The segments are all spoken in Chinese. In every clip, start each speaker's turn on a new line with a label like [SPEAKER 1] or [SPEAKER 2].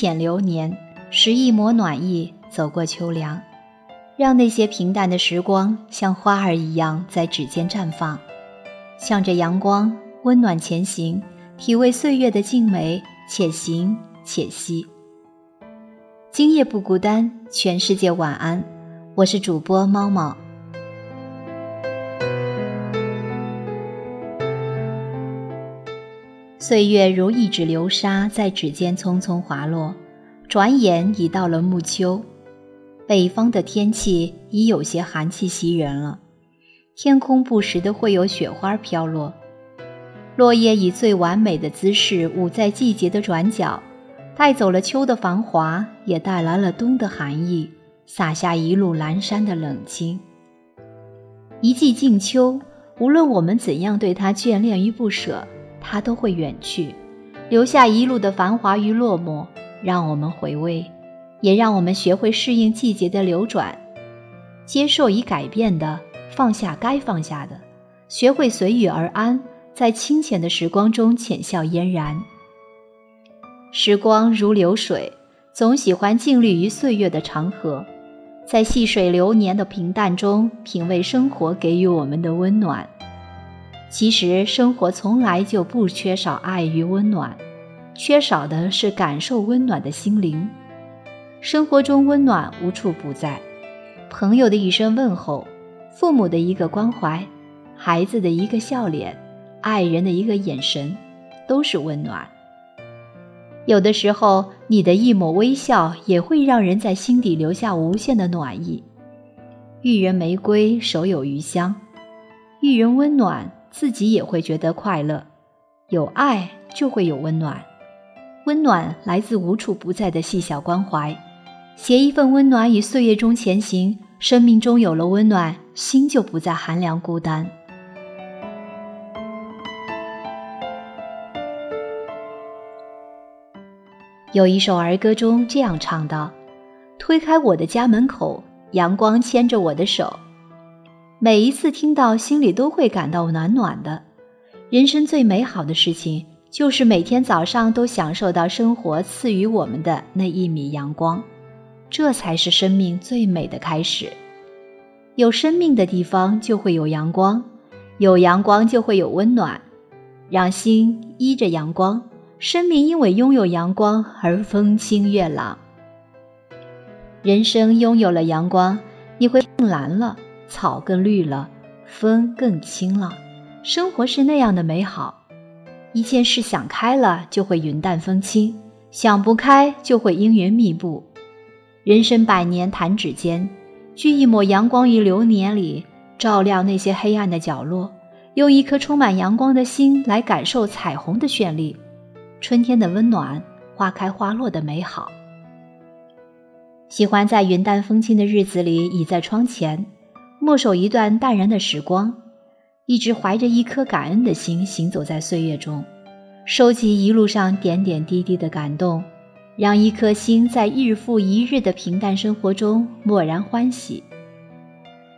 [SPEAKER 1] 浅流年，拾一抹暖意，走过秋凉，让那些平淡的时光像花儿一样在指尖绽放，向着阳光温暖前行，体味岁月的静美，且行且惜。今夜不孤单，全世界晚安，我是主播猫猫。岁月如一指流沙，在指尖匆匆滑落，转眼已到了暮秋。北方的天气已有些寒气袭人了，天空不时的会有雪花飘落，落叶以最完美的姿势舞在季节的转角，带走了秋的繁华，也带来了冬的寒意，洒下一路阑珊的冷清。一季静秋，无论我们怎样对它眷恋与不舍。它都会远去，留下一路的繁华与落寞，让我们回味，也让我们学会适应季节的流转，接受已改变的，放下该放下的，学会随遇而安，在清浅的时光中浅笑嫣然。时光如流水，总喜欢静立于岁月的长河，在细水流年的平淡中品味生活给予我们的温暖。其实生活从来就不缺少爱与温暖，缺少的是感受温暖的心灵。生活中温暖无处不在，朋友的一声问候，父母的一个关怀，孩子的一个笑脸，爱人的一个眼神，都是温暖。有的时候，你的一抹微笑也会让人在心底留下无限的暖意。遇人玫瑰，手有余香；遇人温暖。自己也会觉得快乐，有爱就会有温暖，温暖来自无处不在的细小关怀，携一份温暖与岁月中前行，生命中有了温暖，心就不再寒凉孤单。有一首儿歌中这样唱道：“推开我的家门口，阳光牵着我的手。”每一次听到，心里都会感到暖暖的。人生最美好的事情，就是每天早上都享受到生活赐予我们的那一米阳光，这才是生命最美的开始。有生命的地方就会有阳光，有阳光就会有温暖，让心依着阳光，生命因为拥有阳光而风清月朗。人生拥有了阳光，你会更蓝了。草更绿了，风更轻了，生活是那样的美好。一件事想开了，就会云淡风轻；想不开，就会阴云密布。人生百年弹指间，聚一抹阳光于流年里，照亮那些黑暗的角落。用一颗充满阳光的心来感受彩虹的绚丽，春天的温暖，花开花落的美好。喜欢在云淡风轻的日子里，倚在窗前。默守一段淡然的时光，一直怀着一颗感恩的心行走在岁月中，收集一路上点点滴滴的感动，让一颗心在日复一日的平淡生活中默然欢喜。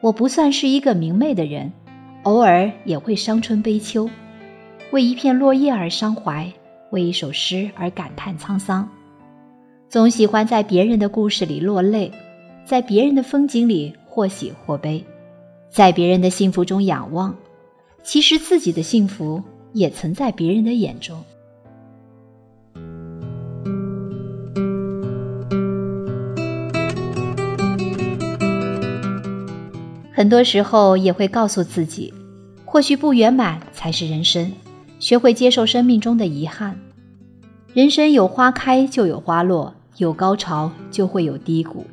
[SPEAKER 1] 我不算是一个明媚的人，偶尔也会伤春悲秋，为一片落叶而伤怀，为一首诗而感叹沧桑。总喜欢在别人的故事里落泪，在别人的风景里或喜或悲。在别人的幸福中仰望，其实自己的幸福也曾在别人的眼中。很多时候也会告诉自己，或许不圆满才是人生，学会接受生命中的遗憾。人生有花开就有花落，有高潮就会有低谷。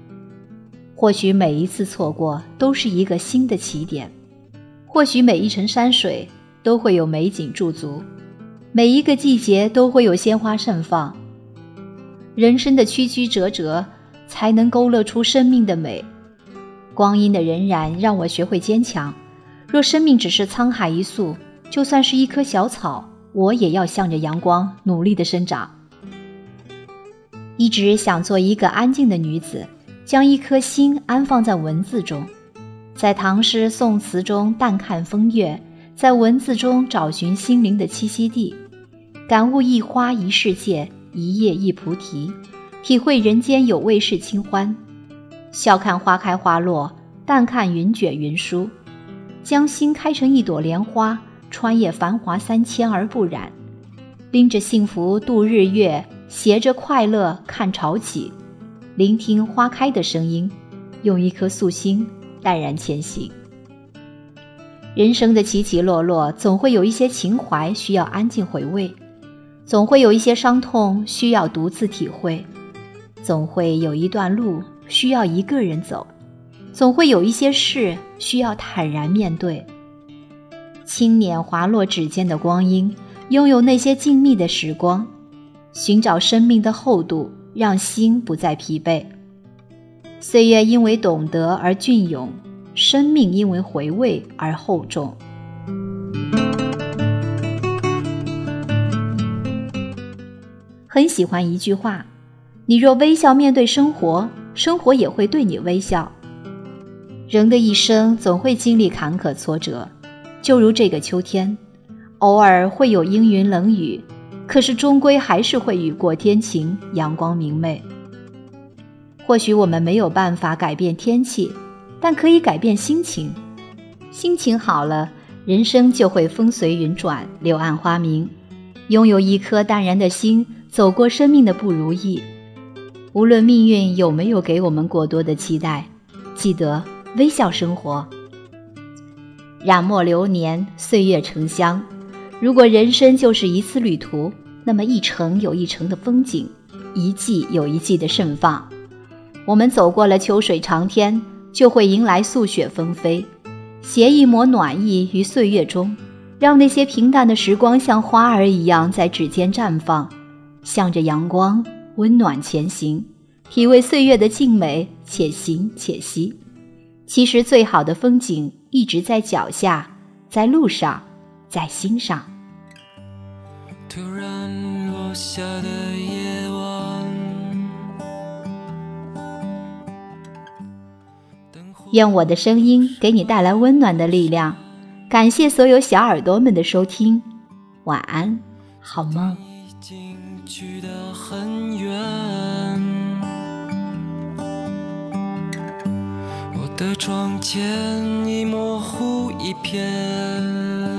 [SPEAKER 1] 或许每一次错过都是一个新的起点，或许每一程山水都会有美景驻足，每一个季节都会有鲜花盛放。人生的曲曲折折，才能勾勒出生命的美。光阴的荏苒让我学会坚强。若生命只是沧海一粟，就算是一棵小草，我也要向着阳光努力的生长。一直想做一个安静的女子。将一颗心安放在文字中，在唐诗宋词中淡看风月，在文字中找寻心灵的栖息地，感悟一花一世界，一叶一菩提，体会人间有味是清欢。笑看花开花落，淡看云卷云舒，将心开成一朵莲花，穿越繁华三千而不染，拎着幸福度日月，携着快乐看潮起。聆听花开的声音，用一颗素心淡然前行。人生的起起落落，总会有一些情怀需要安静回味，总会有一些伤痛需要独自体会，总会有一段路需要一个人走，总会有一些事需要坦然面对。轻捻滑落指尖的光阴，拥有那些静谧的时光，寻找生命的厚度。让心不再疲惫，岁月因为懂得而隽永，生命因为回味而厚重。很喜欢一句话：“你若微笑面对生活，生活也会对你微笑。”人的一生总会经历坎坷挫折，就如这个秋天，偶尔会有阴云冷雨。可是终归还是会雨过天晴，阳光明媚。或许我们没有办法改变天气，但可以改变心情。心情好了，人生就会风随云转，柳暗花明。拥有一颗淡然的心，走过生命的不如意。无论命运有没有给我们过多的期待，记得微笑生活。染墨流年，岁月成香。如果人生就是一次旅途，那么一程有一程的风景，一季有一季的盛放。我们走过了秋水长天，就会迎来素雪纷飞。携一抹暖意于岁月中，让那些平淡的时光像花儿一样在指尖绽放，向着阳光温暖前行，体味岁月的静美，且行且惜。其实最好的风景一直在脚下，在路上。在心上。
[SPEAKER 2] 突然落下的夜晚。
[SPEAKER 1] 用我的声音给你带来温暖的力量。感谢所有小耳朵们的收听，晚安，好梦。
[SPEAKER 2] 我的窗前已模糊一片。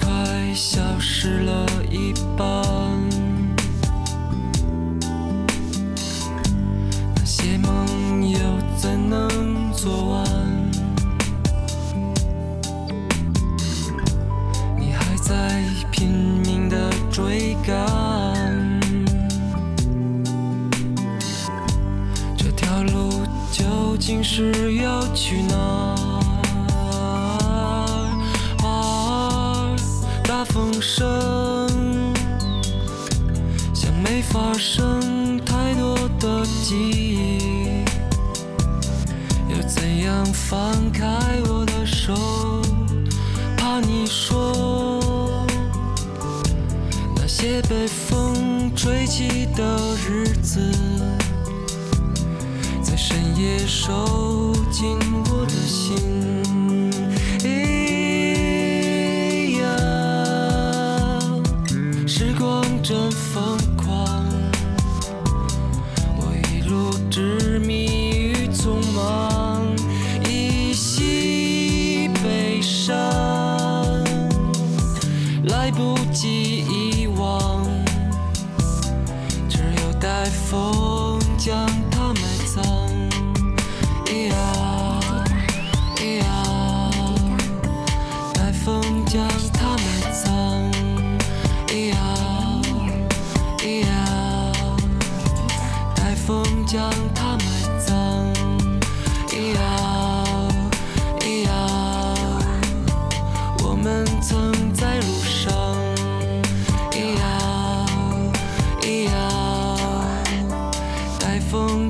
[SPEAKER 2] 快消失了一半。那些梦又怎能做完？你还在拼命的追赶。这条路究竟是要去哪？风声像没发生太多的记忆，要怎样放开我的手？怕你说那些被风吹起的日子。在深夜收紧我的心。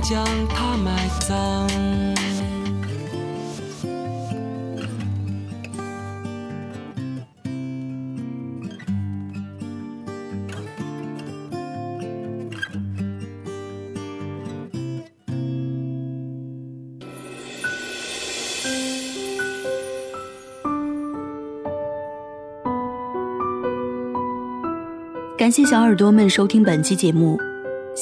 [SPEAKER 2] 将它埋葬。
[SPEAKER 3] 感谢小耳朵们收听本期节目。